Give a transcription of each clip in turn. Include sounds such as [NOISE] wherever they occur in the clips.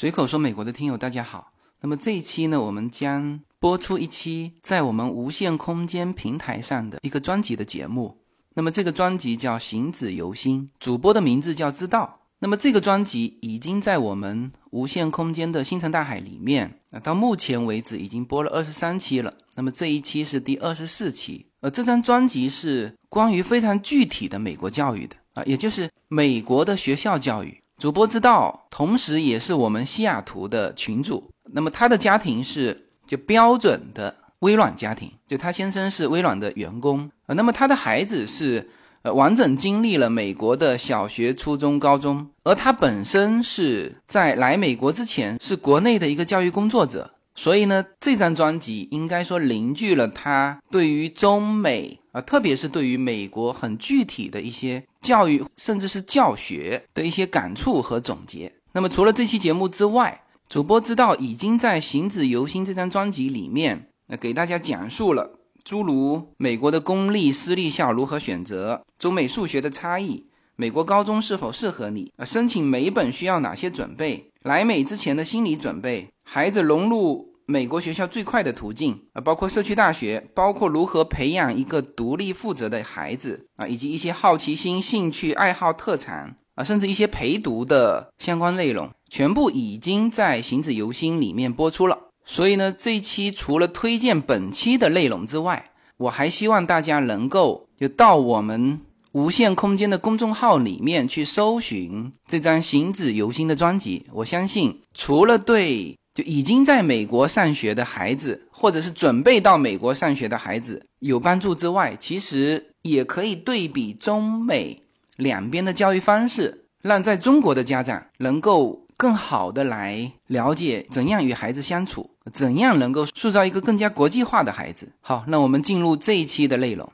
随口说美国的听友大家好，那么这一期呢，我们将播出一期在我们无限空间平台上的一个专辑的节目。那么这个专辑叫《行止由心》，主播的名字叫知道。那么这个专辑已经在我们无限空间的星辰大海里面啊，到目前为止已经播了二十三期了。那么这一期是第二十四期，呃，这张专辑是关于非常具体的美国教育的啊，也就是美国的学校教育。主播之道，同时也是我们西雅图的群主。那么他的家庭是就标准的微软家庭，就他先生是微软的员工啊。那么他的孩子是。呃，完整经历了美国的小学、初中、高中，而他本身是在来美国之前是国内的一个教育工作者，所以呢，这张专辑应该说凝聚了他对于中美啊，特别是对于美国很具体的一些教育，甚至是教学的一些感触和总结。那么，除了这期节目之外，主播知道已经在《行止由心》这张专辑里面，呃，给大家讲述了。诸如美国的公立、私立校如何选择，中美数学的差异，美国高中是否适合你？呃，申请美本需要哪些准备？来美之前的心理准备，孩子融入美国学校最快的途径啊，包括社区大学，包括如何培养一个独立负责的孩子啊，以及一些好奇心、兴趣、爱好、特长啊，甚至一些陪读的相关内容，全部已经在《行止由心》里面播出了。所以呢，这一期除了推荐本期的内容之外，我还希望大家能够就到我们无限空间的公众号里面去搜寻这张《行止由心》的专辑。我相信，除了对就已经在美国上学的孩子，或者是准备到美国上学的孩子有帮助之外，其实也可以对比中美两边的教育方式，让在中国的家长能够。更好的来了解怎样与孩子相处，怎样能够塑造一个更加国际化的孩子。好，那我们进入这一期的内容。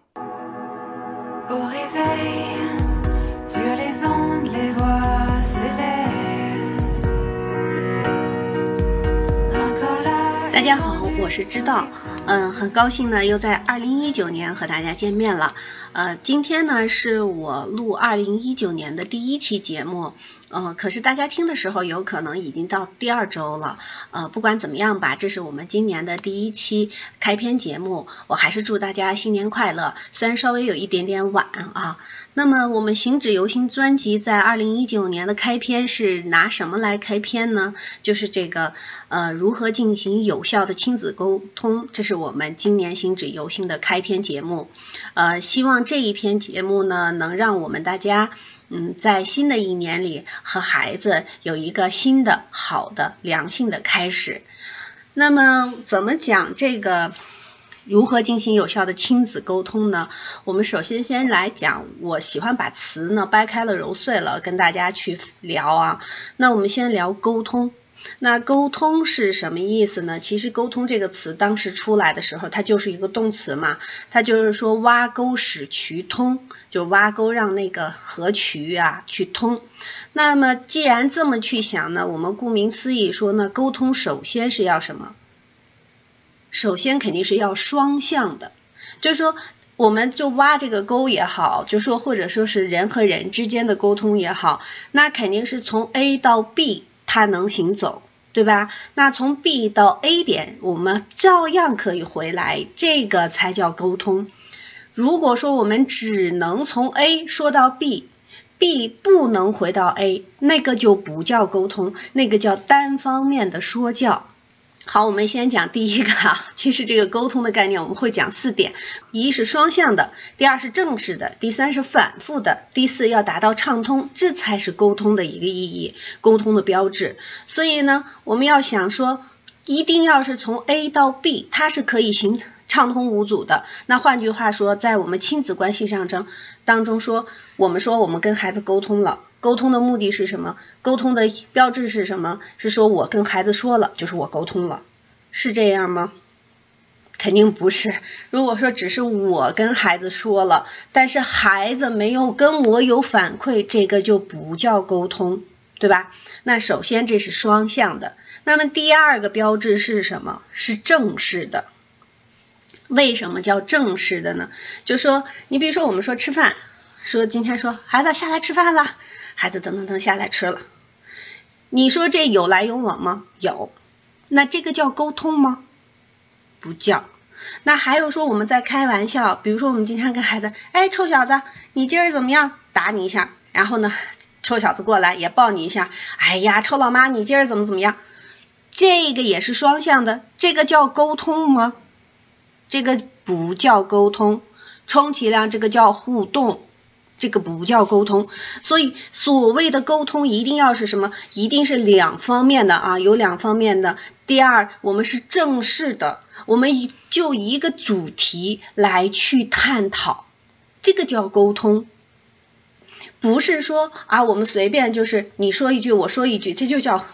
大家好，我是知道，嗯，很高兴呢，又在二零一九年和大家见面了。呃，今天呢是我录二零一九年的第一期节目。呃，可是大家听的时候，有可能已经到第二周了。呃，不管怎么样吧，这是我们今年的第一期开篇节目，我还是祝大家新年快乐。虽然稍微有一点点晚啊。那么我们行止由心专辑在二零一九年的开篇是拿什么来开篇呢？就是这个呃，如何进行有效的亲子沟通，这是我们今年行止由心的开篇节目。呃，希望这一篇节目呢，能让我们大家。嗯，在新的一年里，和孩子有一个新的、好的、良性的开始。那么，怎么讲这个？如何进行有效的亲子沟通呢？我们首先先来讲，我喜欢把词呢掰开了揉碎了跟大家去聊啊。那我们先聊沟通。那沟通是什么意思呢？其实“沟通”这个词当时出来的时候，它就是一个动词嘛，它就是说挖沟使渠通，就挖沟让那个河渠啊去通。那么既然这么去想呢，我们顾名思义说呢，沟通首先是要什么？首先肯定是要双向的，就是说，我们就挖这个沟也好，就说或者说是人和人之间的沟通也好，那肯定是从 A 到 B。它能行走，对吧？那从 B 到 A 点，我们照样可以回来，这个才叫沟通。如果说我们只能从 A 说到 B，B 不能回到 A，那个就不叫沟通，那个叫单方面的说教。好，我们先讲第一个啊。其实这个沟通的概念，我们会讲四点：一是双向的，第二是正式的，第三是反复的，第四要达到畅通，这才是沟通的一个意义，沟通的标志。所以呢，我们要想说，一定要是从 A 到 B，它是可以行畅通无阻的。那换句话说，在我们亲子关系上中当中说，我们说我们跟孩子沟通了。沟通的目的是什么？沟通的标志是什么？是说我跟孩子说了，就是我沟通了，是这样吗？肯定不是。如果说只是我跟孩子说了，但是孩子没有跟我有反馈，这个就不叫沟通，对吧？那首先这是双向的。那么第二个标志是什么？是正式的。为什么叫正式的呢？就说你比如说我们说吃饭，说今天说孩子下来吃饭了。孩子噔噔噔下来吃了，你说这有来有往吗？有。那这个叫沟通吗？不叫。那还有说我们在开玩笑，比如说我们今天跟孩子，哎，臭小子，你今儿怎么样？打你一下，然后呢，臭小子过来也抱你一下，哎呀，臭老妈，你今儿怎么怎么样？这个也是双向的，这个叫沟通吗？这个不叫沟通，充其量这个叫互动。这个不叫沟通，所以所谓的沟通一定要是什么？一定是两方面的啊，有两方面的。第二，我们是正式的，我们就一个主题来去探讨，这个叫沟通，不是说啊，我们随便就是你说一句，我说一句，这就叫。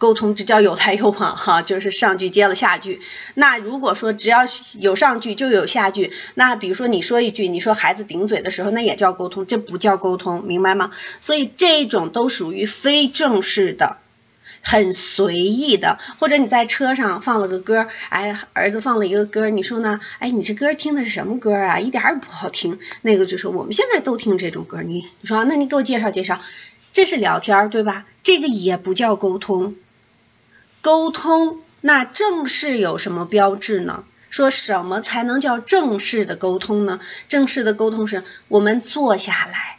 沟通这叫有来有往哈，就是上句接了下句。那如果说只要有上句就有下句，那比如说你说一句，你说孩子顶嘴的时候，那也叫沟通，这不叫沟通，明白吗？所以这种都属于非正式的，很随意的。或者你在车上放了个歌，哎，儿子放了一个歌，你说呢？哎，你这歌听的是什么歌啊？一点也不好听。那个就是我们现在都听这种歌，你你说，那你给我介绍介绍，这是聊天对吧？这个也不叫沟通。沟通，那正式有什么标志呢？说什么才能叫正式的沟通呢？正式的沟通是我们坐下来，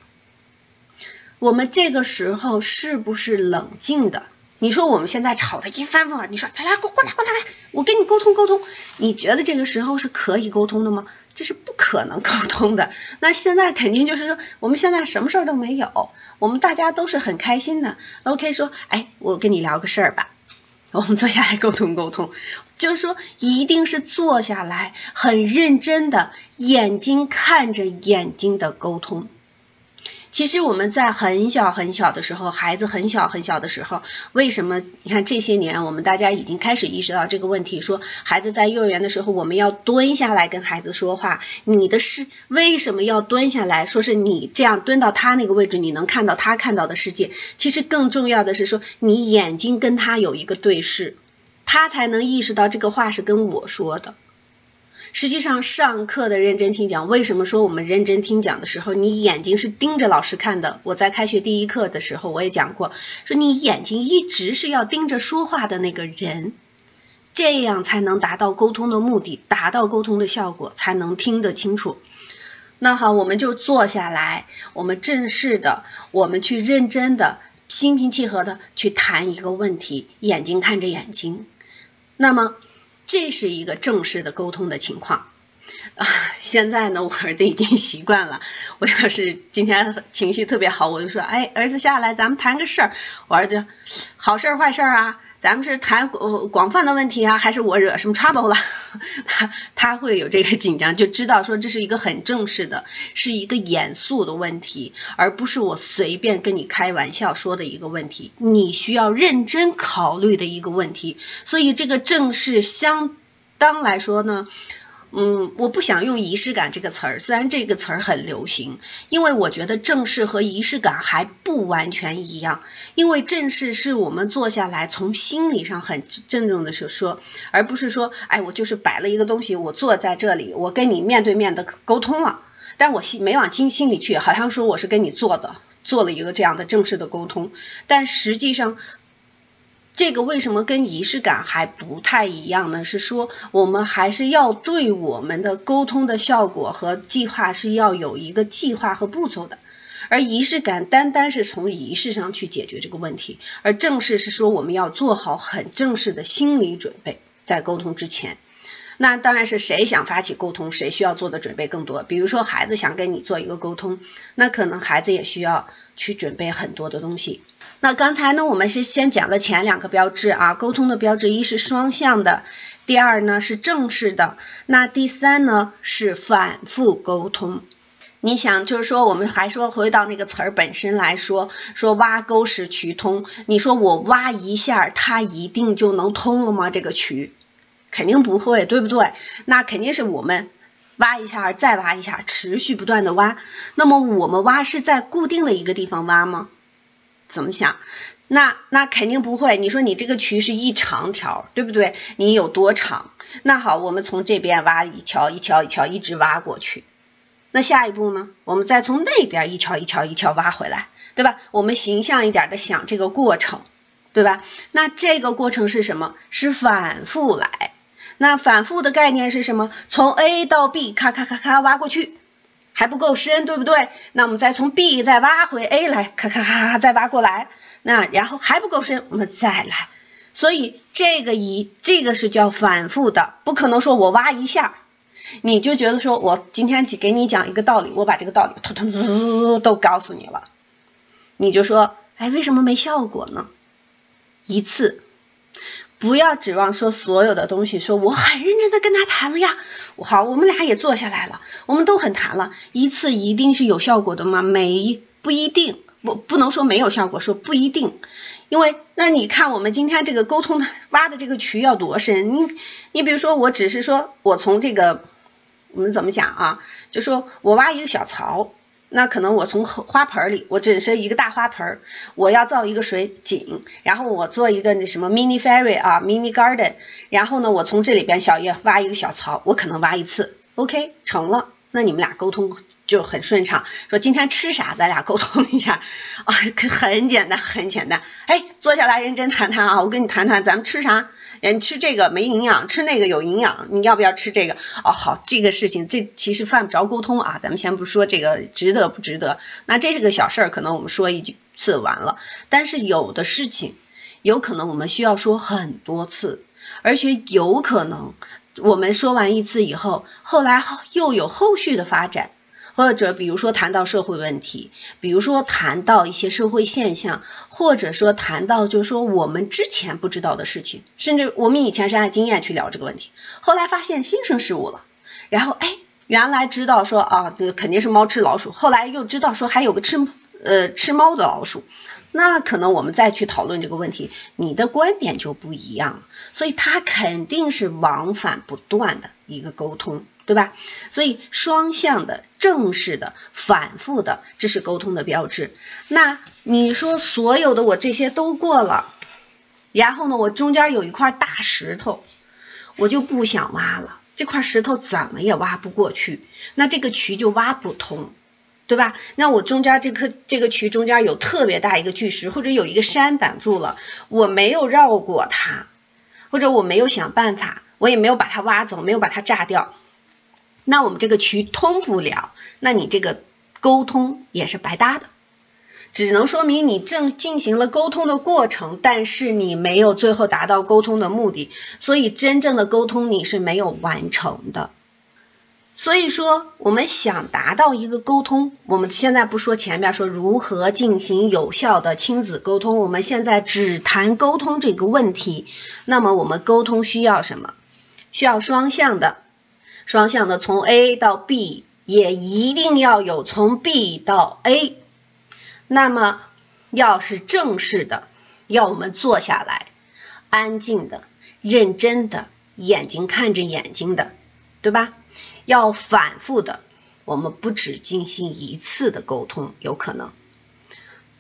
我们这个时候是不是冷静的？你说我们现在吵得一翻风，你说咱俩过过来过来来，我跟你沟通沟通，你觉得这个时候是可以沟通的吗？这是不可能沟通的。那现在肯定就是说，我们现在什么事儿都没有，我们大家都是很开心的。OK，说，哎，我跟你聊个事儿吧。[LAUGHS] 我们坐下来沟通沟通，就是说，一定是坐下来很认真的，眼睛看着眼睛的沟通。其实我们在很小很小的时候，孩子很小很小的时候，为什么？你看这些年，我们大家已经开始意识到这个问题，说孩子在幼儿园的时候，我们要蹲下来跟孩子说话。你的是为什么要蹲下来？说是你这样蹲到他那个位置，你能看到他看到的世界。其实更重要的是说，你眼睛跟他有一个对视，他才能意识到这个话是跟我说的。实际上，上课的认真听讲，为什么说我们认真听讲的时候，你眼睛是盯着老师看的？我在开学第一课的时候，我也讲过，说你眼睛一直是要盯着说话的那个人，这样才能达到沟通的目的，达到沟通的效果，才能听得清楚。那好，我们就坐下来，我们正式的，我们去认真的、心平气和的去谈一个问题，眼睛看着眼睛。那么。这是一个正式的沟通的情况啊！现在呢，我儿子已经习惯了。我要是今天情绪特别好，我就说：“哎，儿子下来，咱们谈个事儿。”我儿子，好事儿坏事儿啊？咱们是谈广泛的问题啊，还是我惹什么 trouble 了？[LAUGHS] 他他会有这个紧张，就知道说这是一个很正式的，是一个严肃的问题，而不是我随便跟你开玩笑说的一个问题，你需要认真考虑的一个问题。所以这个正式相当来说呢。嗯，我不想用仪式感这个词儿，虽然这个词儿很流行，因为我觉得正式和仪式感还不完全一样。因为正式是我们坐下来从心理上很郑重的去说，而不是说，哎，我就是摆了一个东西，我坐在这里，我跟你面对面的沟通了，但我心没往心心里去，好像说我是跟你做的，做了一个这样的正式的沟通，但实际上。这个为什么跟仪式感还不太一样呢？是说我们还是要对我们的沟通的效果和计划是要有一个计划和步骤的，而仪式感单单是从仪式上去解决这个问题，而正式是说我们要做好很正式的心理准备，在沟通之前。那当然是谁想发起沟通，谁需要做的准备更多。比如说孩子想跟你做一个沟通，那可能孩子也需要去准备很多的东西。那刚才呢，我们是先讲了前两个标志啊，沟通的标志，一是双向的，第二呢是正式的，那第三呢是反复沟通。你想，就是说，我们还说回到那个词儿本身来说，说挖沟使渠通，你说我挖一下，它一定就能通了吗？这个渠肯定不会，对不对？那肯定是我们挖一下，再挖一下，持续不断的挖。那么我们挖是在固定的一个地方挖吗？怎么想？那那肯定不会。你说你这个渠是一长条，对不对？你有多长？那好，我们从这边挖一条一条一条一直挖过去。那下一步呢？我们再从那边一条一条一条挖回来，对吧？我们形象一点的想这个过程。对吧？那这个过程是什么？是反复来。那反复的概念是什么？从 A 到 B，咔咔咔咔挖过去，还不够深，对不对？那我们再从 B 再挖回 A 来，咔咔咔咔再挖过来。那然后还不够深，我们再来。所以这个一这个是叫反复的，不可能说我挖一下，你就觉得说我今天给你讲一个道理，我把这个道理突突突突都告诉你了，你就说，哎，为什么没效果呢？一次。不要指望说所有的东西，说我很认真的跟他谈了呀，好，我们俩也坐下来了，我们都很谈了，一次一定是有效果的吗？没，不一定，不不能说没有效果，说不一定，因为那你看我们今天这个沟通的挖的这个渠要多深？你你比如说，我只是说我从这个我们怎么讲啊？就说我挖一个小槽。那可能我从花盆里，我只是一个大花盆，我要造一个水井，然后我做一个那什么 mini fairy 啊，mini garden，然后呢，我从这里边小叶挖一个小槽，我可能挖一次，OK，成了，那你们俩沟通。就很顺畅，说今天吃啥，咱俩沟通一下 [LAUGHS] 啊，可很简单，很简单。哎，坐下来认真谈谈啊，我跟你谈谈，咱们吃啥？哎，吃这个没营养，吃那个有营养，你要不要吃这个？哦，好，这个事情这其实犯不着沟通啊，咱们先不说这个值得不值得，那这是个小事儿，可能我们说一句次完了。但是有的事情，有可能我们需要说很多次，而且有可能我们说完一次以后，后来又有后续的发展。或者比如说谈到社会问题，比如说谈到一些社会现象，或者说谈到就是说我们之前不知道的事情，甚至我们以前是按经验去聊这个问题，后来发现新生事物了，然后哎，原来知道说啊，这肯定是猫吃老鼠，后来又知道说还有个吃呃吃猫的老鼠。那可能我们再去讨论这个问题，你的观点就不一样了，所以它肯定是往返不断的一个沟通，对吧？所以双向的、正式的、反复的，这是沟通的标志。那你说所有的我这些都过了，然后呢，我中间有一块大石头，我就不想挖了，这块石头怎么也挖不过去，那这个渠就挖不通。对吧？那我中间这颗这个渠中间有特别大一个巨石，或者有一个山挡住了，我没有绕过它，或者我没有想办法，我也没有把它挖走，没有把它炸掉，那我们这个渠通不了，那你这个沟通也是白搭的，只能说明你正进行了沟通的过程，但是你没有最后达到沟通的目的，所以真正的沟通你是没有完成的。所以说，我们想达到一个沟通，我们现在不说前面说如何进行有效的亲子沟通，我们现在只谈沟通这个问题。那么我们沟通需要什么？需要双向的，双向的从 A 到 B，也一定要有从 B 到 A。那么要是正式的，要我们坐下来，安静的、认真的，眼睛看着眼睛的，对吧？要反复的，我们不只进行一次的沟通，有可能，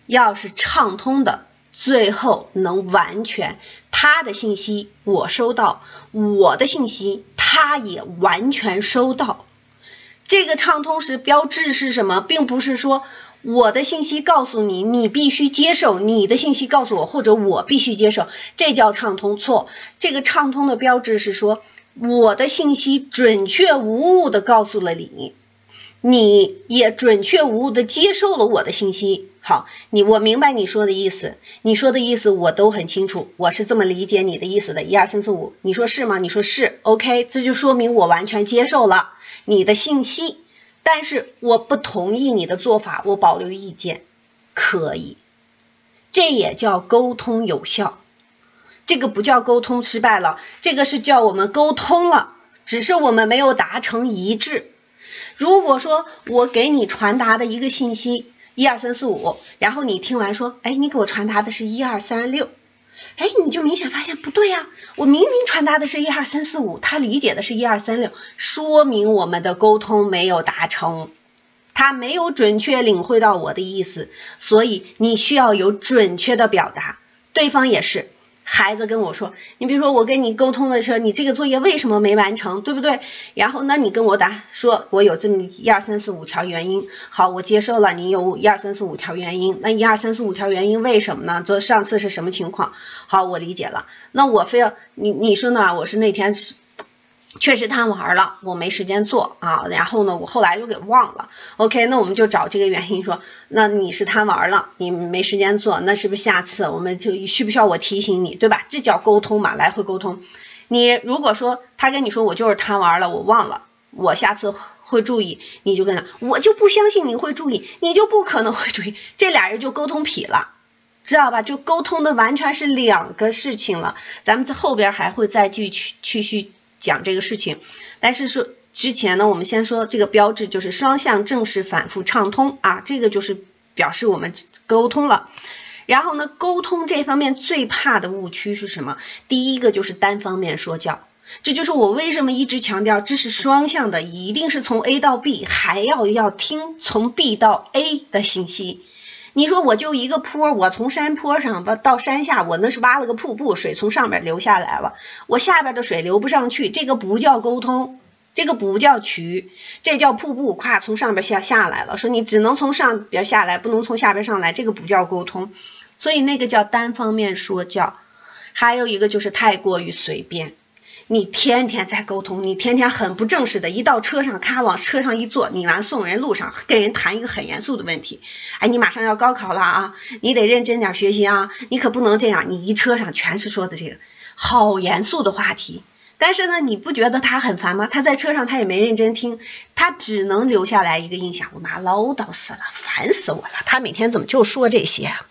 要是畅通的，最后能完全他的信息我收到，我的信息他也完全收到。这个畅通时标志是什么？并不是说我的信息告诉你，你必须接受；你的信息告诉我，或者我必须接受，这叫畅通。错，这个畅通的标志是说。我的信息准确无误的告诉了你，你也准确无误的接受了我的信息。好，你我明白你说的意思，你说的意思我都很清楚，我是这么理解你的意思的。一二三四五，你说是吗？你说是，OK，这就说明我完全接受了你的信息，但是我不同意你的做法，我保留意见，可以，这也叫沟通有效。这个不叫沟通失败了，这个是叫我们沟通了，只是我们没有达成一致。如果说我给你传达的一个信息一二三四五，然后你听完说，哎，你给我传达的是一二三六，哎，你就明显发现不对呀，我明明传达的是一二三四五，他理解的是一二三六，说明我们的沟通没有达成，他没有准确领会到我的意思，所以你需要有准确的表达，对方也是。孩子跟我说，你比如说我跟你沟通的时候，你这个作业为什么没完成，对不对？然后那你跟我答，说我有这么一二三四五条原因，好，我接受了，你有一二三四五条原因，那一二三四五条原因为什么呢？就上次是什么情况？好，我理解了，那我非要你你说呢？我是那天。确实贪玩了，我没时间做啊，然后呢，我后来就给忘了。OK，那我们就找这个原因说，[LAUGHS] 那你是贪玩了，你没时间做，那是不是下次我们就需不需要我提醒你，对吧？这叫沟通嘛，来回沟通。你如果说他跟你说我就是贪玩了，我忘了，我下次会注意，你就跟他，我就不相信你会注意，你就不可能会注意，这俩人就沟通痞了，知道吧？就沟通的完全是两个事情了。咱们在后边还会再继续继续。讲这个事情，但是说之前呢，我们先说这个标志就是双向正式反复畅通啊，这个就是表示我们沟通了。然后呢，沟通这方面最怕的误区是什么？第一个就是单方面说教，这就是我为什么一直强调这是双向的，一定是从 A 到 B，还要要听从 B 到 A 的信息。你说我就一个坡，我从山坡上到到山下，我那是挖了个瀑布，水从上面流下来了，我下边的水流不上去，这个不叫沟通，这个不叫渠，这叫瀑布，咵从上边下下来了。说你只能从上边下来，不能从下边上来，这个不叫沟通，所以那个叫单方面说教。还有一个就是太过于随便。你天天在沟通，你天天很不正式的，一到车上，咔往车上一坐，你完送人路上跟人谈一个很严肃的问题，哎，你马上要高考了啊，你得认真点学习啊，你可不能这样，你一车上全是说的这个好严肃的话题，但是呢，你不觉得他很烦吗？他在车上他也没认真听，他只能留下来一个印象，我妈唠叨死了，烦死我了，他每天怎么就说这些啊？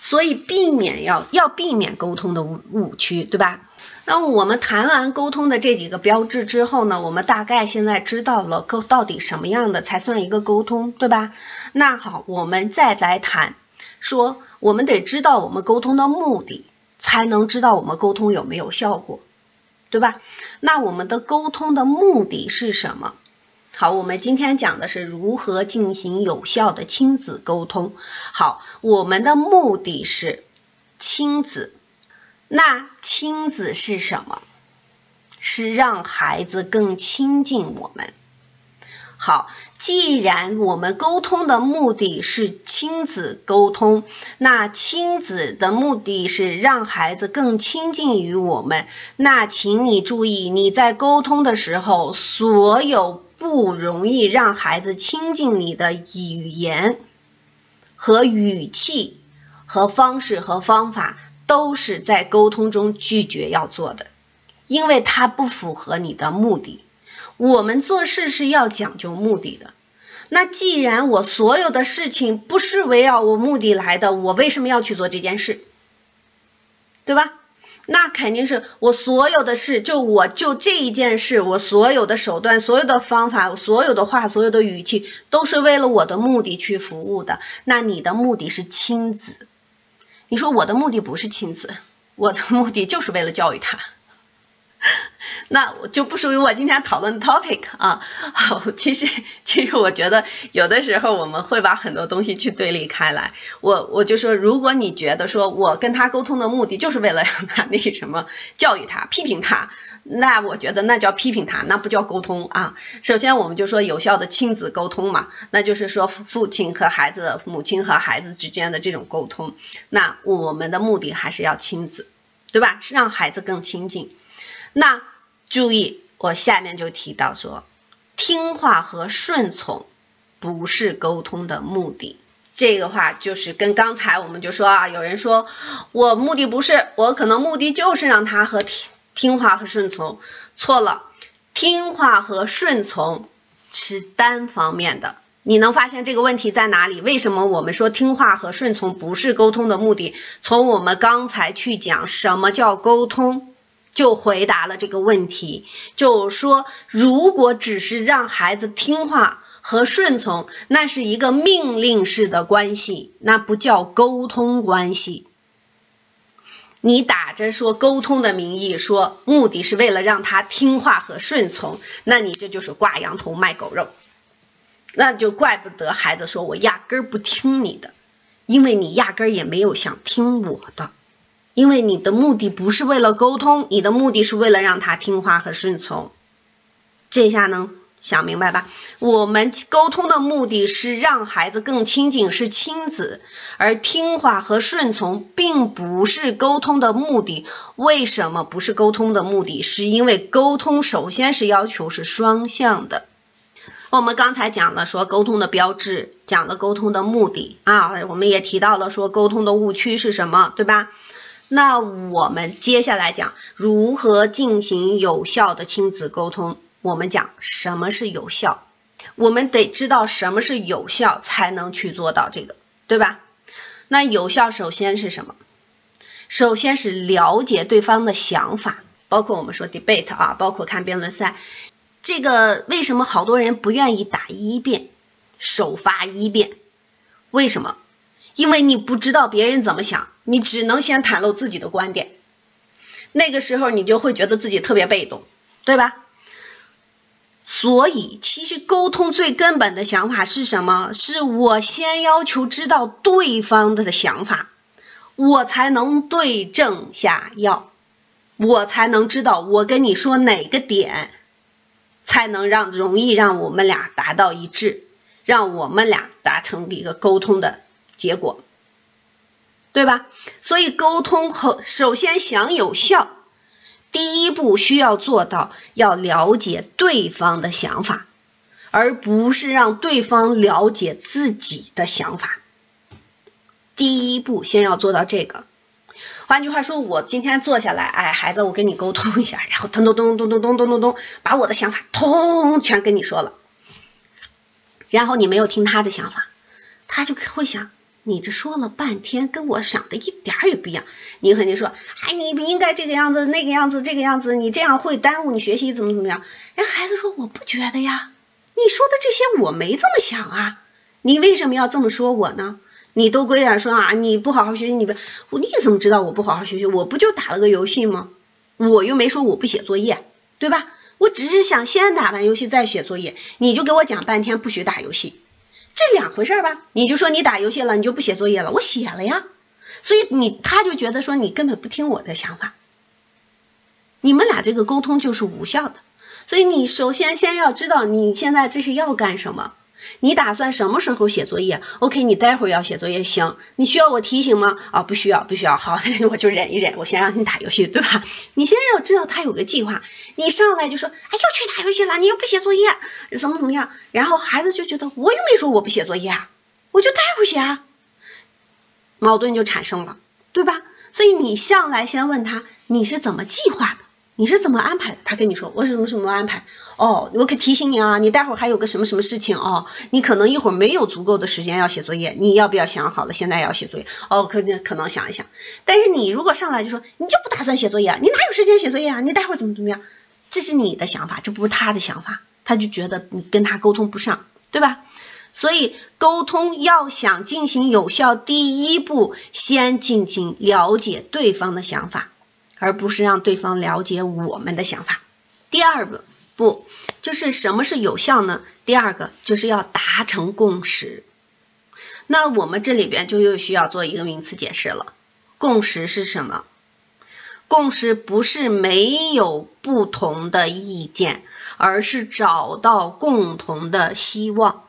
所以避免要要避免沟通的误误区，对吧？那我们谈完沟通的这几个标志之后呢，我们大概现在知道了沟到底什么样的才算一个沟通，对吧？那好，我们再来谈，说我们得知道我们沟通的目的，才能知道我们沟通有没有效果，对吧？那我们的沟通的目的是什么？好，我们今天讲的是如何进行有效的亲子沟通。好，我们的目的是亲子。那亲子是什么？是让孩子更亲近我们。好，既然我们沟通的目的是亲子沟通，那亲子的目的是让孩子更亲近于我们。那请你注意，你在沟通的时候，所有不容易让孩子亲近你的语言和语气和方式和方法。都是在沟通中拒绝要做的，因为它不符合你的目的。我们做事是要讲究目的的。那既然我所有的事情不是围绕我目的来的，我为什么要去做这件事？对吧？那肯定是我所有的事，就我就这一件事，我所有的手段、所有的方法、所有的话、所有的语气，都是为了我的目的去服务的。那你的目的是亲子。你说我的目的不是亲子，我的目的就是为了教育他，[LAUGHS] 那我就不属于我今天讨论的 topic 啊。好 [LAUGHS] 其实，其实我觉得有的时候我们会把很多东西去对立开来。我我就说，如果你觉得说我跟他沟通的目的就是为了让他 [LAUGHS] 那什么教育他、批评他，那我觉得那叫批评他，那不叫沟通啊。首先，我们就说有效的亲子沟通嘛，那就是说父亲和孩子、母亲和孩子之间的这种沟通。那我们的目的还是要亲子，对吧？是让孩子更亲近。那注意，我下面就提到说，听话和顺从不是沟通的目的。这个话就是跟刚才我们就说啊，有人说我目的不是，我可能目的就是让他和听听话和顺从，错了。听话和顺从是单方面的。你能发现这个问题在哪里？为什么我们说听话和顺从不是沟通的目的？从我们刚才去讲什么叫沟通。就回答了这个问题，就说，如果只是让孩子听话和顺从，那是一个命令式的关系，那不叫沟通关系。你打着说沟通的名义，说目的是为了让他听话和顺从，那你这就是挂羊头卖狗肉，那就怪不得孩子说我压根儿不听你的，因为你压根儿也没有想听我的。因为你的目的不是为了沟通，你的目的是为了让他听话和顺从。这下能想明白吧？我们沟通的目的是让孩子更亲近，是亲子，而听话和顺从并不是沟通的目的。为什么不是沟通的目的？是因为沟通首先是要求是双向的。我们刚才讲了说沟通的标志，讲了沟通的目的啊，我们也提到了说沟通的误区是什么，对吧？那我们接下来讲如何进行有效的亲子沟通。我们讲什么是有效，我们得知道什么是有效，才能去做到这个，对吧？那有效首先是什么？首先是了解对方的想法，包括我们说 debate 啊，包括看辩论赛。这个为什么好多人不愿意打一辩，首发一辩？为什么？因为你不知道别人怎么想，你只能先袒露自己的观点，那个时候你就会觉得自己特别被动，对吧？所以，其实沟通最根本的想法是什么？是我先要求知道对方的想法，我才能对症下药，我才能知道我跟你说哪个点才能让容易让我们俩达到一致，让我们俩达成一个沟通的。结果，对吧？所以沟通和首先想有效，第一步需要做到要了解对方的想法，而不是让对方了解自己的想法。第一步先要做到这个。换句话说，我今天坐下来，哎，孩子，我跟你沟通一下，然后咚咚咚咚咚咚咚咚咚，把我的想法通全跟你说了，然后你没有听他的想法，他就会想。你这说了半天，跟我想的一点儿也不一样。你肯定说，哎，你不应该这个样子，那个样子，这个样子，你这样会耽误你学习，怎么怎么样？人孩子说，我不觉得呀，你说的这些我没这么想啊，你为什么要这么说我呢？你都归点说啊，你不好好学习，你不，你怎么知道我不好好学习？我不就打了个游戏吗？我又没说我不写作业，对吧？我只是想先打完游戏再写作业，你就给我讲半天不许打游戏。这两回事吧？你就说你打游戏了，你就不写作业了？我写了呀，所以你他就觉得说你根本不听我的想法，你们俩这个沟通就是无效的。所以你首先先要知道你现在这是要干什么。你打算什么时候写作业？OK，你待会儿要写作业，行？你需要我提醒吗？啊，不需要，不需要。好，[LAUGHS] 我就忍一忍，我先让你打游戏，对吧？你先要知道他有个计划，你上来就说，哎，要去打游戏了，你又不写作业，怎么怎么样？然后孩子就觉得我又没说我不写作业啊，我就待会儿写啊，矛盾就产生了，对吧？所以你上来先问他，你是怎么计划的？你是怎么安排的？他跟你说我什么什么安排？哦，我可提醒你啊，你待会儿还有个什么什么事情哦，你可能一会儿没有足够的时间要写作业，你要不要想好了现在要写作业？哦，可能可能想一想。但是你如果上来就说你就不打算写作业，你哪有时间写作业啊？你待会儿怎么怎么样？这是你的想法，这不是他的想法，他就觉得你跟他沟通不上，对吧？所以沟通要想进行有效，第一步先进行了解对方的想法。而不是让对方了解我们的想法。第二个不就是什么是有效呢？第二个就是要达成共识。那我们这里边就又需要做一个名词解释了。共识是什么？共识不是没有不同的意见，而是找到共同的希望。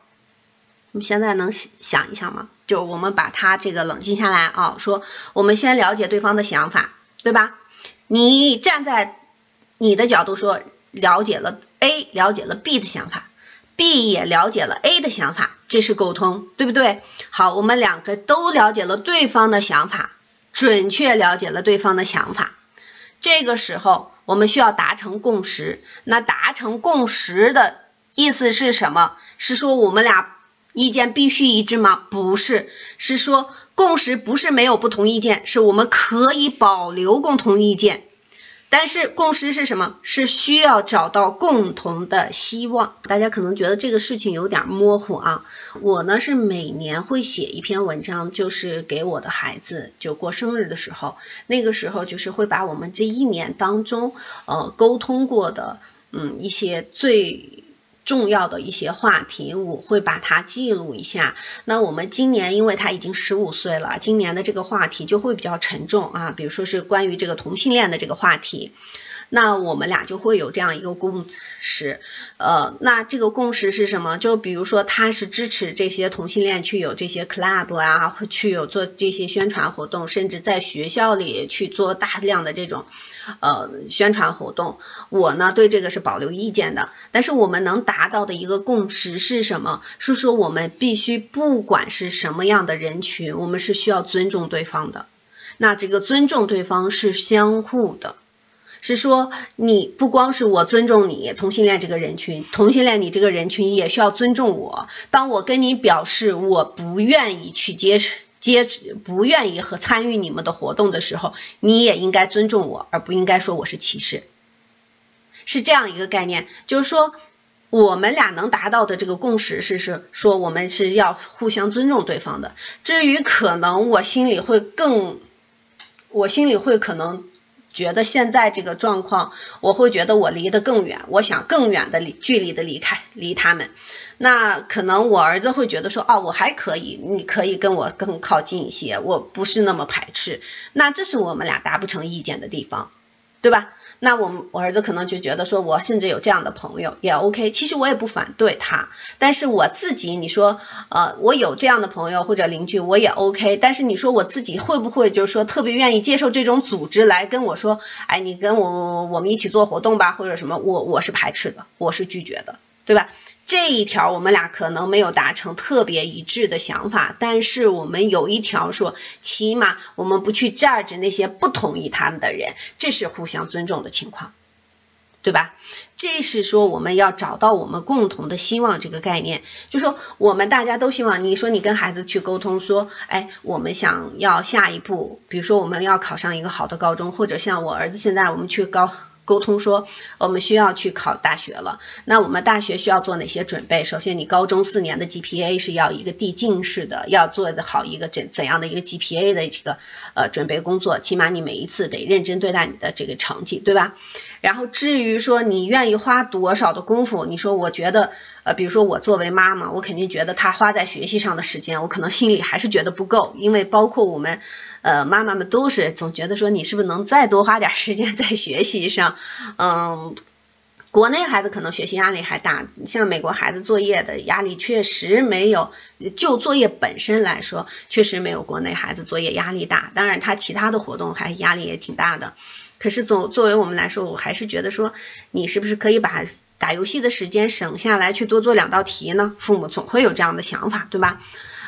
你们现在能想一想吗？就是我们把它这个冷静下来啊，说我们先了解对方的想法，对吧？你站在你的角度说，了解了 A，了解了 B 的想法，B 也了解了 A 的想法，这是沟通，对不对？好，我们两个都了解了对方的想法，准确了解了对方的想法。这个时候，我们需要达成共识。那达成共识的意思是什么？是说我们俩意见必须一致吗？不是，是说。共识不是没有不同意见，是我们可以保留共同意见。但是共识是什么？是需要找到共同的希望。大家可能觉得这个事情有点模糊啊。我呢是每年会写一篇文章，就是给我的孩子就过生日的时候，那个时候就是会把我们这一年当中呃沟通过的嗯一些最重要的一些话题，我会把它记录一下。那我们今年因为他已经十五岁了，今年的这个话题就会比较沉重啊，比如说是关于这个同性恋的这个话题。那我们俩就会有这样一个共识，呃，那这个共识是什么？就比如说他是支持这些同性恋去有这些 club 啊，去有做这些宣传活动，甚至在学校里去做大量的这种呃宣传活动。我呢对这个是保留意见的，但是我们能达到的一个共识是什么？是说我们必须不管是什么样的人群，我们是需要尊重对方的。那这个尊重对方是相互的。是说，你不光是我尊重你同性恋这个人群，同性恋你这个人群也需要尊重我。当我跟你表示我不愿意去接接，不愿意和参与你们的活动的时候，你也应该尊重我，而不应该说我是歧视。是这样一个概念，就是说，我们俩能达到的这个共识是是说，我们是要互相尊重对方的。至于可能我心里会更，我心里会可能。觉得现在这个状况，我会觉得我离得更远，我想更远的离距离的离开离他们。那可能我儿子会觉得说，哦，我还可以，你可以跟我更靠近一些，我不是那么排斥。那这是我们俩达不成意见的地方。对吧？那我们我儿子可能就觉得说，我甚至有这样的朋友也 OK。其实我也不反对他，但是我自己，你说，呃，我有这样的朋友或者邻居，我也 OK。但是你说我自己会不会就是说特别愿意接受这种组织来跟我说，哎，你跟我我们一起做活动吧，或者什么？我我是排斥的，我是拒绝的，对吧？这一条我们俩可能没有达成特别一致的想法，但是我们有一条说，起码我们不去 judge 那些不同意他们的人，这是互相尊重的情况，对吧？这是说我们要找到我们共同的希望这个概念，就说我们大家都希望，你说你跟孩子去沟通说，哎，我们想要下一步，比如说我们要考上一个好的高中，或者像我儿子现在我们去高。沟通说，我们需要去考大学了。那我们大学需要做哪些准备？首先，你高中四年的 GPA 是要一个递进式的，要做的好一个怎怎样的一个 GPA 的这个呃准备工作？起码你每一次得认真对待你的这个成绩，对吧？然后至于说你愿意花多少的功夫，你说我觉得。呃，比如说我作为妈妈，我肯定觉得他花在学习上的时间，我可能心里还是觉得不够，因为包括我们，呃，妈妈们都是总觉得说你是不是能再多花点时间在学习上？嗯，国内孩子可能学习压力还大，像美国孩子作业的压力确实没有，就作业本身来说，确实没有国内孩子作业压力大。当然，他其他的活动还压力也挺大的。可是，总作为我们来说，我还是觉得说，你是不是可以把打游戏的时间省下来，去多做两道题呢？父母总会有这样的想法，对吧？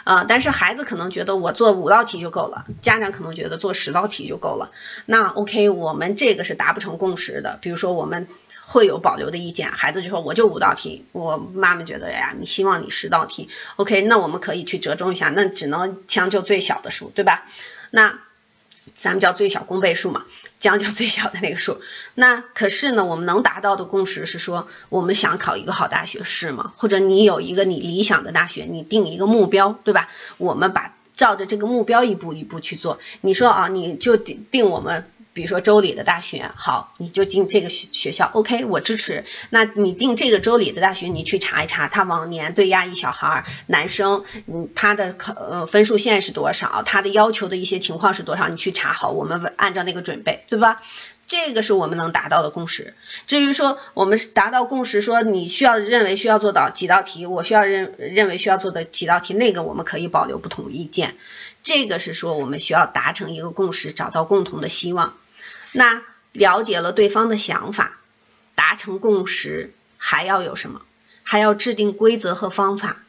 呃，但是孩子可能觉得我做五道题就够了，家长可能觉得做十道题就够了。那 OK，我们这个是达不成共识的。比如说，我们会有保留的意见，孩子就说我就五道题，我妈妈觉得呀，你希望你十道题，OK，那我们可以去折中一下，那只能将就最小的数，对吧？那。咱们叫最小公倍数嘛，将就最小的那个数。那可是呢，我们能达到的共识是说，我们想考一个好大学是吗？或者你有一个你理想的大学，你定一个目标，对吧？我们把照着这个目标一步一步去做。你说啊，你就定定我们。比如说州里的大学，好，你就进这个学学校，OK，我支持。那你定这个州里的大学，你去查一查，他往年对亚裔小孩儿男生，嗯，他的考呃分数线是多少，他的要求的一些情况是多少，你去查好，我们按照那个准备，对吧？这个是我们能达到的共识。至于说我们达到共识，说你需要认为需要做到几道题，我需要认认为需要做的几道题，那个我们可以保留不同意见。这个是说我们需要达成一个共识，找到共同的希望。那了解了对方的想法，达成共识，还要有什么？还要制定规则和方法，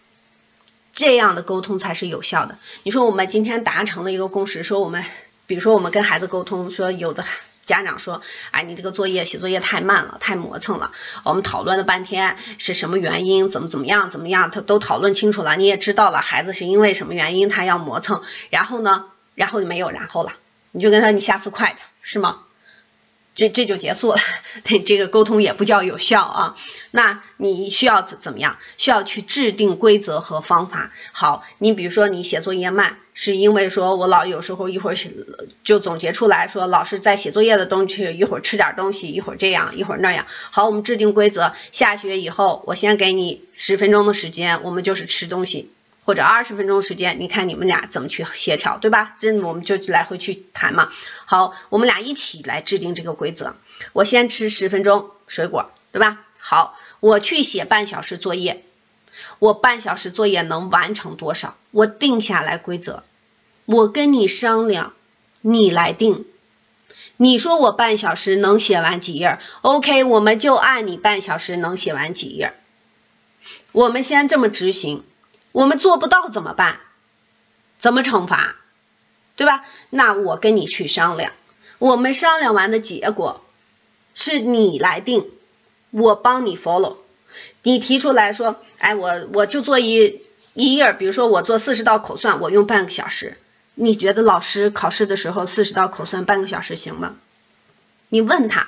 这样的沟通才是有效的。你说我们今天达成了一个共识，说我们，比如说我们跟孩子沟通，说有的家长说，哎，你这个作业写作业太慢了，太磨蹭了。我们讨论了半天是什么原因，怎么怎么样，怎么样，他都讨论清楚了，你也知道了，孩子是因为什么原因他要磨蹭。然后呢，然后就没有然后了，你就跟他，你下次快点，是吗？这这就结束了，这个沟通也不叫有效啊。那你需要怎怎么样？需要去制定规则和方法。好，你比如说你写作业慢，是因为说我老有时候一会儿写就总结出来说，老师在写作业的东西，一会儿吃点东西，一会儿这样，一会儿那样。好，我们制定规则，下学以后，我先给你十分钟的时间，我们就是吃东西。或者二十分钟时间，你看你们俩怎么去协调，对吧？这我们就来回去谈嘛。好，我们俩一起来制定这个规则。我先吃十分钟水果，对吧？好，我去写半小时作业，我半小时作业能完成多少？我定下来规则，我跟你商量，你来定。你说我半小时能写完几页？OK，我们就按你半小时能写完几页。我们先这么执行。我们做不到怎么办？怎么惩罚？对吧？那我跟你去商量，我们商量完的结果是你来定，我帮你 follow。你提出来说，哎，我我就做一一页，比如说我做四十道口算，我用半个小时。你觉得老师考试的时候四十道口算半个小时行吗？你问他，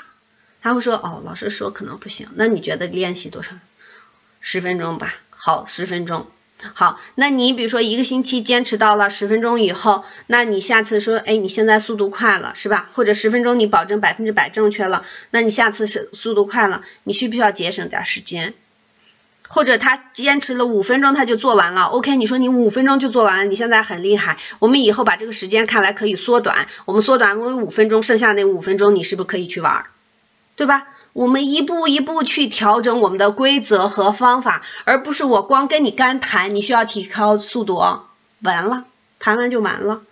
他会说，哦，老师说可能不行。那你觉得练习多少？十分钟吧。好，十分钟。好，那你比如说一个星期坚持到了十分钟以后，那你下次说，哎，你现在速度快了是吧？或者十分钟你保证百分之百正确了，那你下次是速度快了，你需不需要节省点时间？或者他坚持了五分钟他就做完了，OK？你说你五分钟就做完了，你现在很厉害，我们以后把这个时间看来可以缩短，我们缩短为五分钟，剩下那五分钟你是不是可以去玩？对吧？我们一步一步去调整我们的规则和方法，而不是我光跟你干谈，你需要提高速度哦。完了，谈完就完了，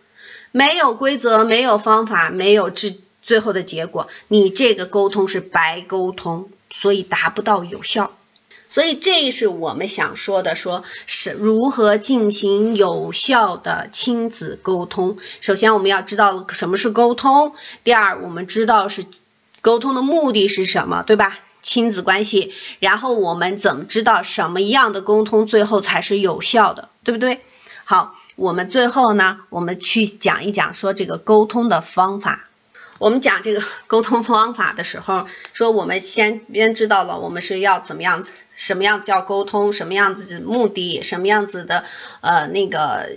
没有规则，没有方法，没有至最后的结果，你这个沟通是白沟通，所以达不到有效。所以这是我们想说的，说是如何进行有效的亲子沟通。首先我们要知道什么是沟通，第二我们知道是。沟通的目的是什么，对吧？亲子关系，然后我们怎么知道什么样的沟通最后才是有效的，对不对？好，我们最后呢，我们去讲一讲说这个沟通的方法。我们讲这个沟通方法的时候，说我们先先知道了我们是要怎么样子，什么样子叫沟通，什么样子的目的，什么样子的呃那个。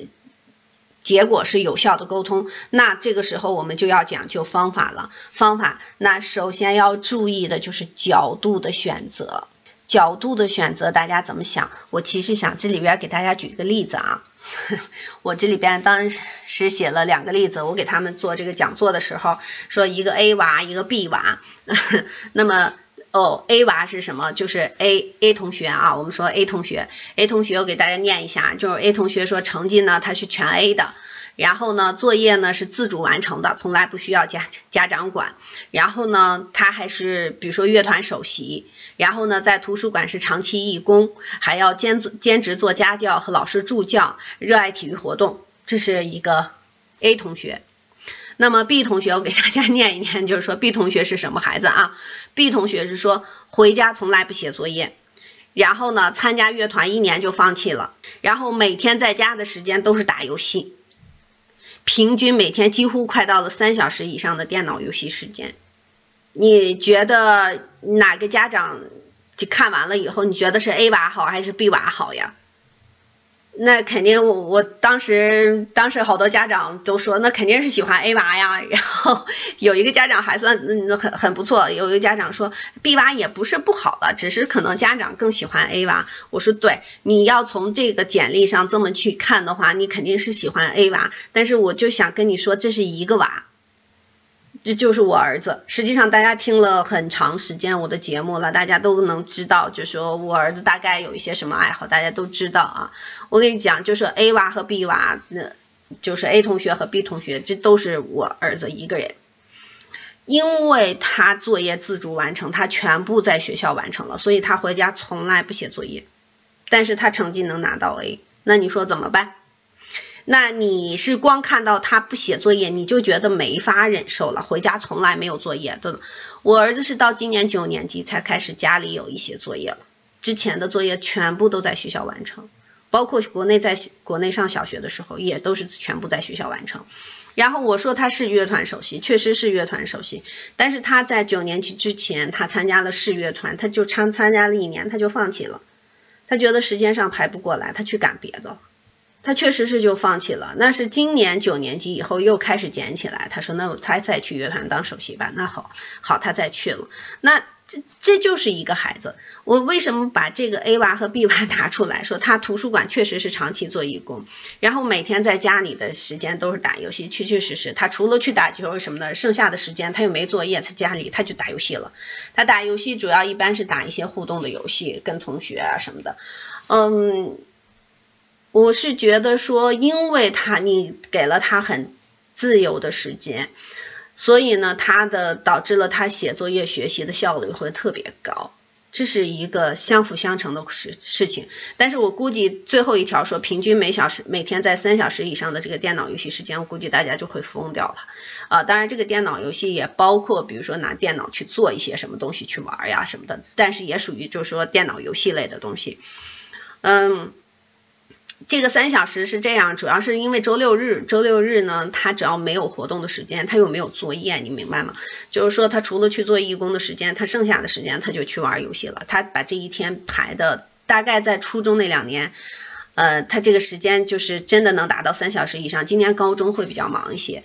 结果是有效的沟通，那这个时候我们就要讲究方法了。方法，那首先要注意的就是角度的选择。角度的选择，大家怎么想？我其实想这里边给大家举一个例子啊。[LAUGHS] 我这里边当时写了两个例子，我给他们做这个讲座的时候，说一个 A 娃，一个 B 娃。[LAUGHS] 那么哦，A 娃是什么？就是 A A 同学啊，我们说 A 同学，A 同学我给大家念一下，就是 A 同学说成绩呢他是全 A 的，然后呢作业呢是自主完成的，从来不需要家家长管，然后呢他还是比如说乐团首席，然后呢在图书馆是长期义工，还要兼兼职做家教和老师助教，热爱体育活动，这是一个 A 同学。那么 B 同学，我给大家念一念，就是说 B 同学是什么孩子啊？B 同学是说回家从来不写作业，然后呢参加乐团一年就放弃了，然后每天在家的时间都是打游戏，平均每天几乎快到了三小时以上的电脑游戏时间。你觉得哪个家长就看完了以后，你觉得是 A 娃好还是 B 娃好呀？那肯定，我我当时当时好多家长都说，那肯定是喜欢 A 娃呀。[LAUGHS] 然后有一个家长还算嗯很很不错，有一个家长说 B 娃也不是不好的，只是可能家长更喜欢 A 娃。我说对，你要从这个简历上这么去看的话，你肯定是喜欢 A 娃。但是我就想跟你说，这是一个娃。这就是我儿子。实际上，大家听了很长时间我的节目了，大家都能知道，就说我儿子大概有一些什么爱好，大家都知道啊。我跟你讲，就是 A 娃和 B 娃，那就是 A 同学和 B 同学，这都是我儿子一个人，因为他作业自主完成，他全部在学校完成了，所以他回家从来不写作业，但是他成绩能拿到 A，那你说怎么办？那你是光看到他不写作业，你就觉得没法忍受了。回家从来没有作业的，我儿子是到今年九年级才开始家里有一些作业了，之前的作业全部都在学校完成，包括国内在国内上小学的时候也都是全部在学校完成。然后我说他是乐团首席，确实是乐团首席，但是他在九年级之前，他参加了市乐团，他就参参加了一年，他就放弃了，他觉得时间上排不过来，他去干别的了。他确实是就放弃了，那是今年九年级以后又开始捡起来。他说：“那他再去乐团当首席吧。”那好，好，他再去了。那这这就是一个孩子。我为什么把这个 A 娃和 B 娃拿出来说？他图书馆确实是长期做义工，然后每天在家里的时间都是打游戏，确确实实。他除了去打球什么的，剩下的时间他又没作业，他家里他就打游戏了。他打游戏主要一般是打一些互动的游戏，跟同学啊什么的。嗯。我是觉得说，因为他你给了他很自由的时间，所以呢，他的导致了他写作业学习的效率会特别高，这是一个相辅相成的事事情。但是我估计最后一条说，平均每小时每天在三小时以上的这个电脑游戏时间，我估计大家就会疯掉了。啊，当然这个电脑游戏也包括，比如说拿电脑去做一些什么东西去玩呀什么的，但是也属于就是说电脑游戏类的东西，嗯。这个三小时是这样，主要是因为周六日，周六日呢，他只要没有活动的时间，他又没有作业，你明白吗？就是说，他除了去做义工的时间，他剩下的时间他就去玩游戏了。他把这一天排的大概在初中那两年，呃，他这个时间就是真的能达到三小时以上。今年高中会比较忙一些，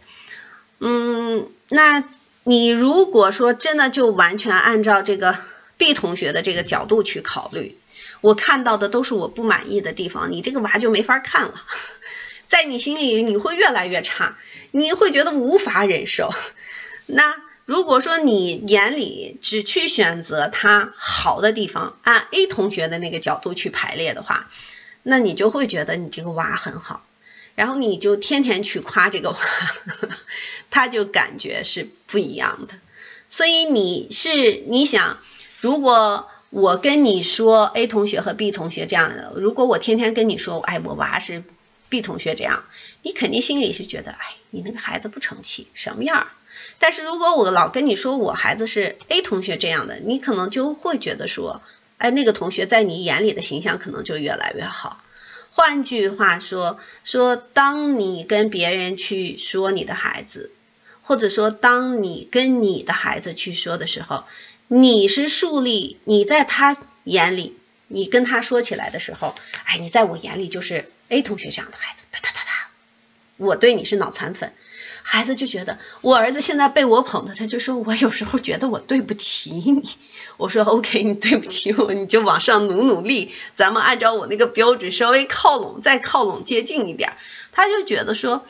嗯，那你如果说真的就完全按照这个 B 同学的这个角度去考虑。我看到的都是我不满意的地方，你这个娃就没法看了，[LAUGHS] 在你心里你会越来越差，你会觉得无法忍受。那如果说你眼里只去选择他好的地方，按 A 同学的那个角度去排列的话，那你就会觉得你这个娃很好，然后你就天天去夸这个娃，[LAUGHS] 他就感觉是不一样的。所以你是你想，如果。我跟你说，A 同学和 B 同学这样的，如果我天天跟你说，哎，我娃是 B 同学这样，你肯定心里是觉得，哎，你那个孩子不成器，什么样？但是如果我老跟你说我孩子是 A 同学这样的，你可能就会觉得说，哎，那个同学在你眼里的形象可能就越来越好。换句话说，说当你跟别人去说你的孩子，或者说当你跟你的孩子去说的时候。你是树立你在他眼里，你跟他说起来的时候，哎，你在我眼里就是 A 同学这样的孩子，哒哒哒哒，我对你是脑残粉，孩子就觉得我儿子现在被我捧的，他就说我有时候觉得我对不起你，我说 OK，你对不起我，你就往上努努力，咱们按照我那个标准稍微靠拢，再靠拢接近一点，他就觉得说。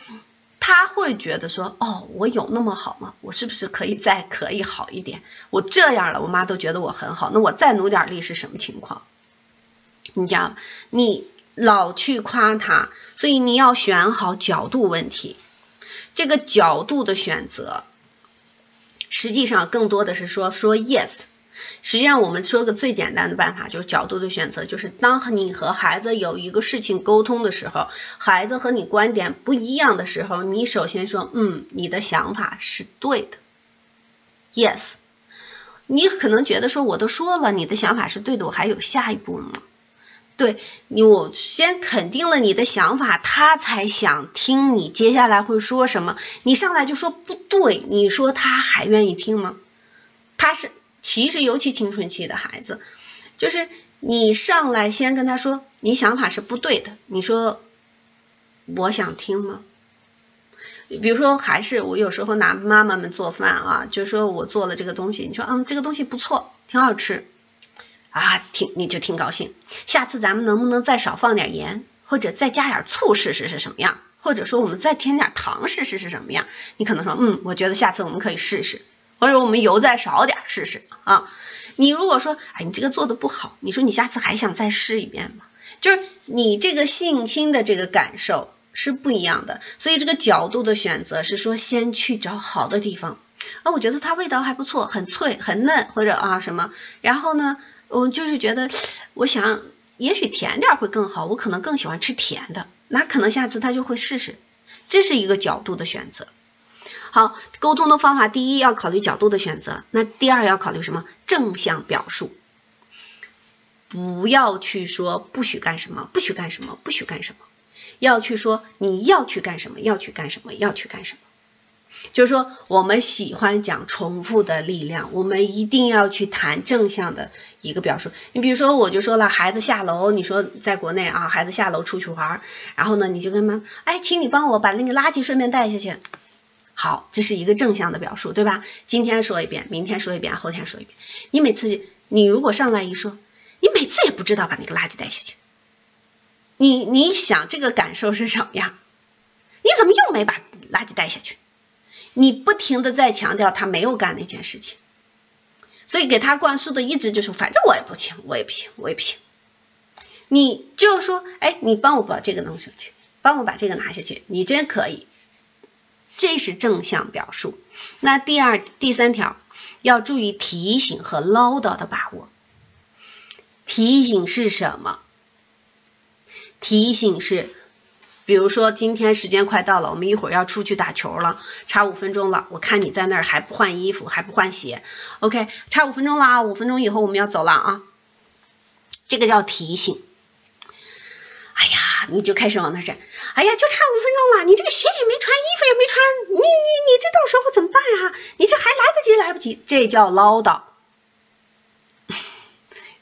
他会觉得说，哦，我有那么好吗？我是不是可以再可以好一点？我这样了，我妈都觉得我很好，那我再努点力是什么情况？你知道，你老去夸他，所以你要选好角度问题。这个角度的选择，实际上更多的是说说 yes。实际上，我们说个最简单的办法，就是角度的选择。就是当你和孩子有一个事情沟通的时候，孩子和你观点不一样的时候，你首先说，嗯，你的想法是对的，yes。你可能觉得说，我都说了，你的想法是对的，我还有下一步吗？对你，我先肯定了你的想法，他才想听你接下来会说什么。你上来就说不对，你说他还愿意听吗？他是。其实，尤其青春期的孩子，就是你上来先跟他说，你想法是不对的。你说，我想听吗？比如说，还是我有时候拿妈妈们做饭啊，就说我做了这个东西，你说，嗯，这个东西不错，挺好吃啊，挺你就挺高兴。下次咱们能不能再少放点盐，或者再加点醋试试是什么样？或者说我们再添点糖试试是什么样？你可能说，嗯，我觉得下次我们可以试试。或者我们油再少点试试啊！你如果说，哎，你这个做的不好，你说你下次还想再试一遍吗？就是你这个信心的这个感受是不一样的，所以这个角度的选择是说，先去找好的地方啊，我觉得它味道还不错，很脆很嫩，或者啊什么，然后呢，我就是觉得，我想也许甜点会更好，我可能更喜欢吃甜的，那可能下次他就会试试，这是一个角度的选择。好，沟通的方法，第一要考虑角度的选择，那第二要考虑什么？正向表述，不要去说不许干什么，不许干什么，不许干什么。要去说你要去干什么，要去干什么，要去干什么。就是说，我们喜欢讲重复的力量，我们一定要去谈正向的一个表述。你比如说，我就说了，孩子下楼，你说在国内啊，孩子下楼出去玩，然后呢，你就跟妈，哎，请你帮我把那个垃圾顺便带下去。好，这是一个正向的表述，对吧？今天说一遍，明天说一遍，后天说一遍。你每次，你如果上来一说，你每次也不知道把那个垃圾带下去，你你想这个感受是什么呀？你怎么又没把垃圾带下去？你不停的在强调他没有干那件事情，所以给他灌输的一直就是，反正我也不行，我也不行，我也不行。你就说，哎，你帮我把这个弄上去，帮我把这个拿下去，你真可以。这是正向表述。那第二、第三条要注意提醒和唠叨的把握。提醒是什么？提醒是。比如说，今天时间快到了，我们一会儿要出去打球了，差五分钟了。我看你在那儿还不换衣服，还不换鞋。OK，差五分钟了啊，五分钟以后我们要走了啊。这个叫提醒。你就开始往那站。哎呀，就差五分钟了，你这个鞋也没穿，衣服也没穿，你你你这到时候怎么办呀？你这还来得及来不及？这叫唠叨。[LAUGHS]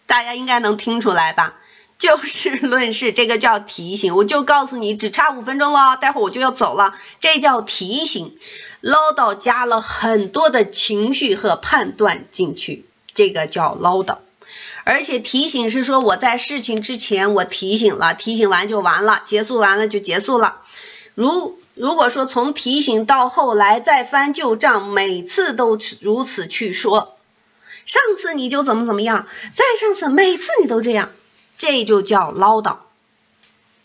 大家应该能听出来吧？就事论事，这个叫提醒。我就告诉你，只差五分钟了，待会儿我就要走了，这叫提醒。唠叨加了很多的情绪和判断进去，这个叫唠叨。而且提醒是说我在事情之前我提醒了，提醒完就完了，结束完了就结束了。如如果说从提醒到后来再翻旧账，每次都如此去说，上次你就怎么怎么样，再上次每次你都这样。这就叫唠叨，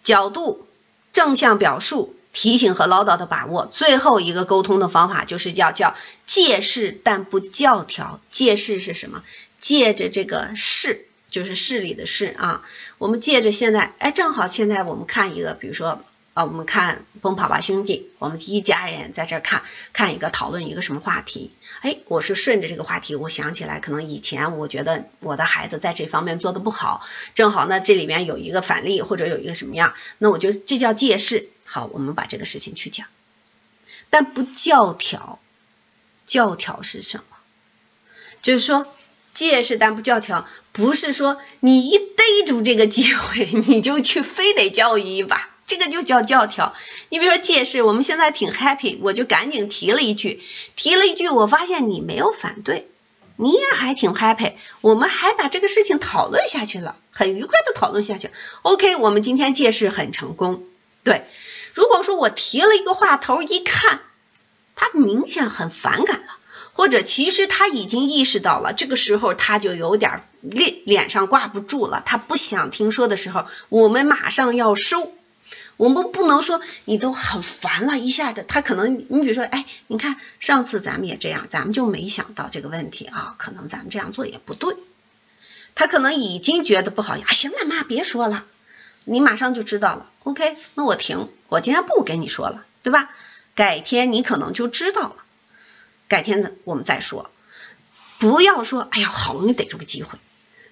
角度、正向表述、提醒和唠叨的把握。最后一个沟通的方法就是叫叫借势但不教条。借势是什么？借着这个势，就是势力的势啊。我们借着现在，哎，正好现在我们看一个，比如说。啊，我们看《奔跑吧兄弟》，我们一家人在这看看一个讨论一个什么话题？哎，我是顺着这个话题，我想起来，可能以前我觉得我的孩子在这方面做的不好，正好呢这里面有一个反例或者有一个什么样，那我就这叫借势。好，我们把这个事情去讲，但不教条。教条是什么？就是说借势但不教条，不是说你一逮住这个机会 [LAUGHS] 你就去非得教育一把。这个就叫教条。你比如说借势，我们现在挺 happy，我就赶紧提了一句，提了一句，我发现你没有反对，你也还挺 happy，我们还把这个事情讨论下去了，很愉快的讨论下去。OK，我们今天借势很成功。对，如果说我提了一个话头，一看他明显很反感了，或者其实他已经意识到了，这个时候他就有点脸脸上挂不住了，他不想听说的时候，我们马上要收。我们不能说你都很烦了，一下子他可能，你比如说，哎，你看上次咱们也这样，咱们就没想到这个问题啊，可能咱们这样做也不对。他可能已经觉得不好呀，行了妈，别说了，你马上就知道了。OK，那我停，我今天不跟你说了，对吧？改天你可能就知道了，改天我们再说，不要说，哎呀，好容易逮住个机会，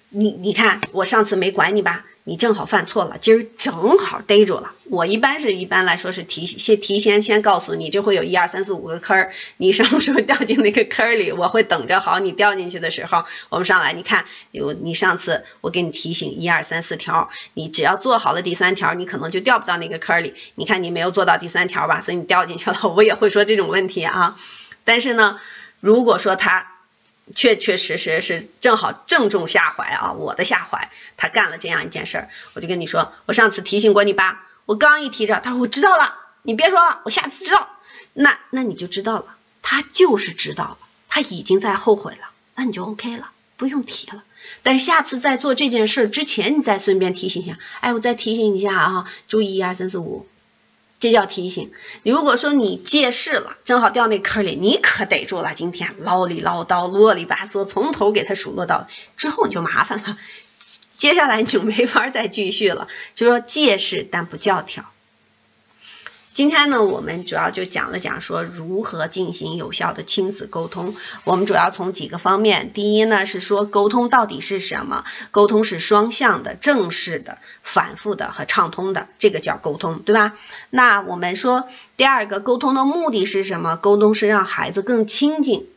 你你看我上次没管你吧？你正好犯错了，今儿正好逮住了。我一般是一般来说是提先提前先告诉你，这会有一二三四五个坑，你什么时候掉进那个坑里，[LAUGHS] 我会等着好。你掉进去的时候，我们上来，你看有你上次我给你提醒一二三四条，你只要做好了第三条，你可能就掉不到那个坑里。你看你没有做到第三条吧，所以你掉进去了。我也会说这种问题啊，但是呢，如果说他。确确实实是正好正中下怀啊，我的下怀，他干了这样一件事儿，我就跟你说，我上次提醒过你吧，我刚一提着，他说我知道了，你别说了，我下次知道，那那你就知道了，他就是知道了，他已经在后悔了，那你就 OK 了，不用提了。但是下次在做这件事之前，你再顺便提醒一下，哎，我再提醒一下啊，注意一二三四五。这叫提醒。如果说你借势了，正好掉那坑里，你可逮住了。今天唠里唠叨、啰里吧嗦，从头给他数落到之后你就麻烦了，接下来你就没法再继续了。就说借势但不教条，今天呢，我们主要就讲了讲说如何进行有效的亲子沟通。我们主要从几个方面，第一呢是说沟通到底是什么？沟通是双向的、正式的、反复的和畅通的，这个叫沟通，对吧？那我们说第二个沟通的目的是什么？沟通是让孩子更亲近。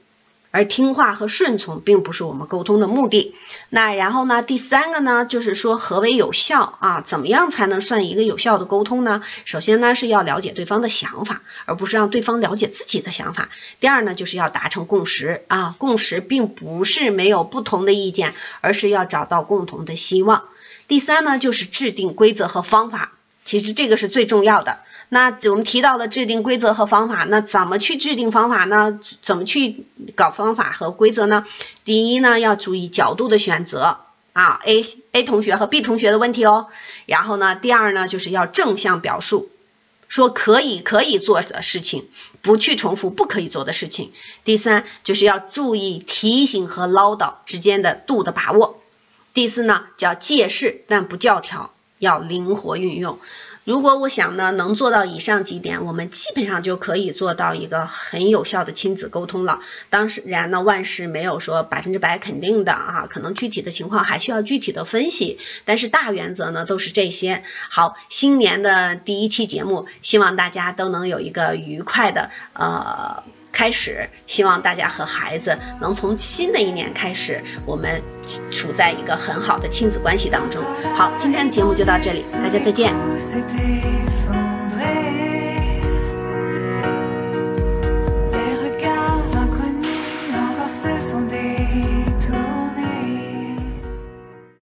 而听话和顺从并不是我们沟通的目的。那然后呢？第三个呢，就是说何为有效啊？怎么样才能算一个有效的沟通呢？首先呢，是要了解对方的想法，而不是让对方了解自己的想法。第二呢，就是要达成共识啊。共识并不是没有不同的意见，而是要找到共同的希望。第三呢，就是制定规则和方法。其实这个是最重要的。那我们提到了制定规则和方法，那怎么去制定方法呢？怎么去搞方法和规则呢？第一呢，要注意角度的选择啊，A A 同学和 B 同学的问题哦。然后呢，第二呢，就是要正向表述，说可以可以做的事情，不去重复不可以做的事情。第三，就是要注意提醒和唠叨之间的度的把握。第四呢，叫借势但不教条，要灵活运用。如果我想呢，能做到以上几点，我们基本上就可以做到一个很有效的亲子沟通了。当然呢，万事没有说百分之百肯定的啊，可能具体的情况还需要具体的分析。但是大原则呢，都是这些。好，新年的第一期节目，希望大家都能有一个愉快的呃。开始，希望大家和孩子能从新的一年开始，我们处在一个很好的亲子关系当中。好，今天的节目就到这里，大家再见。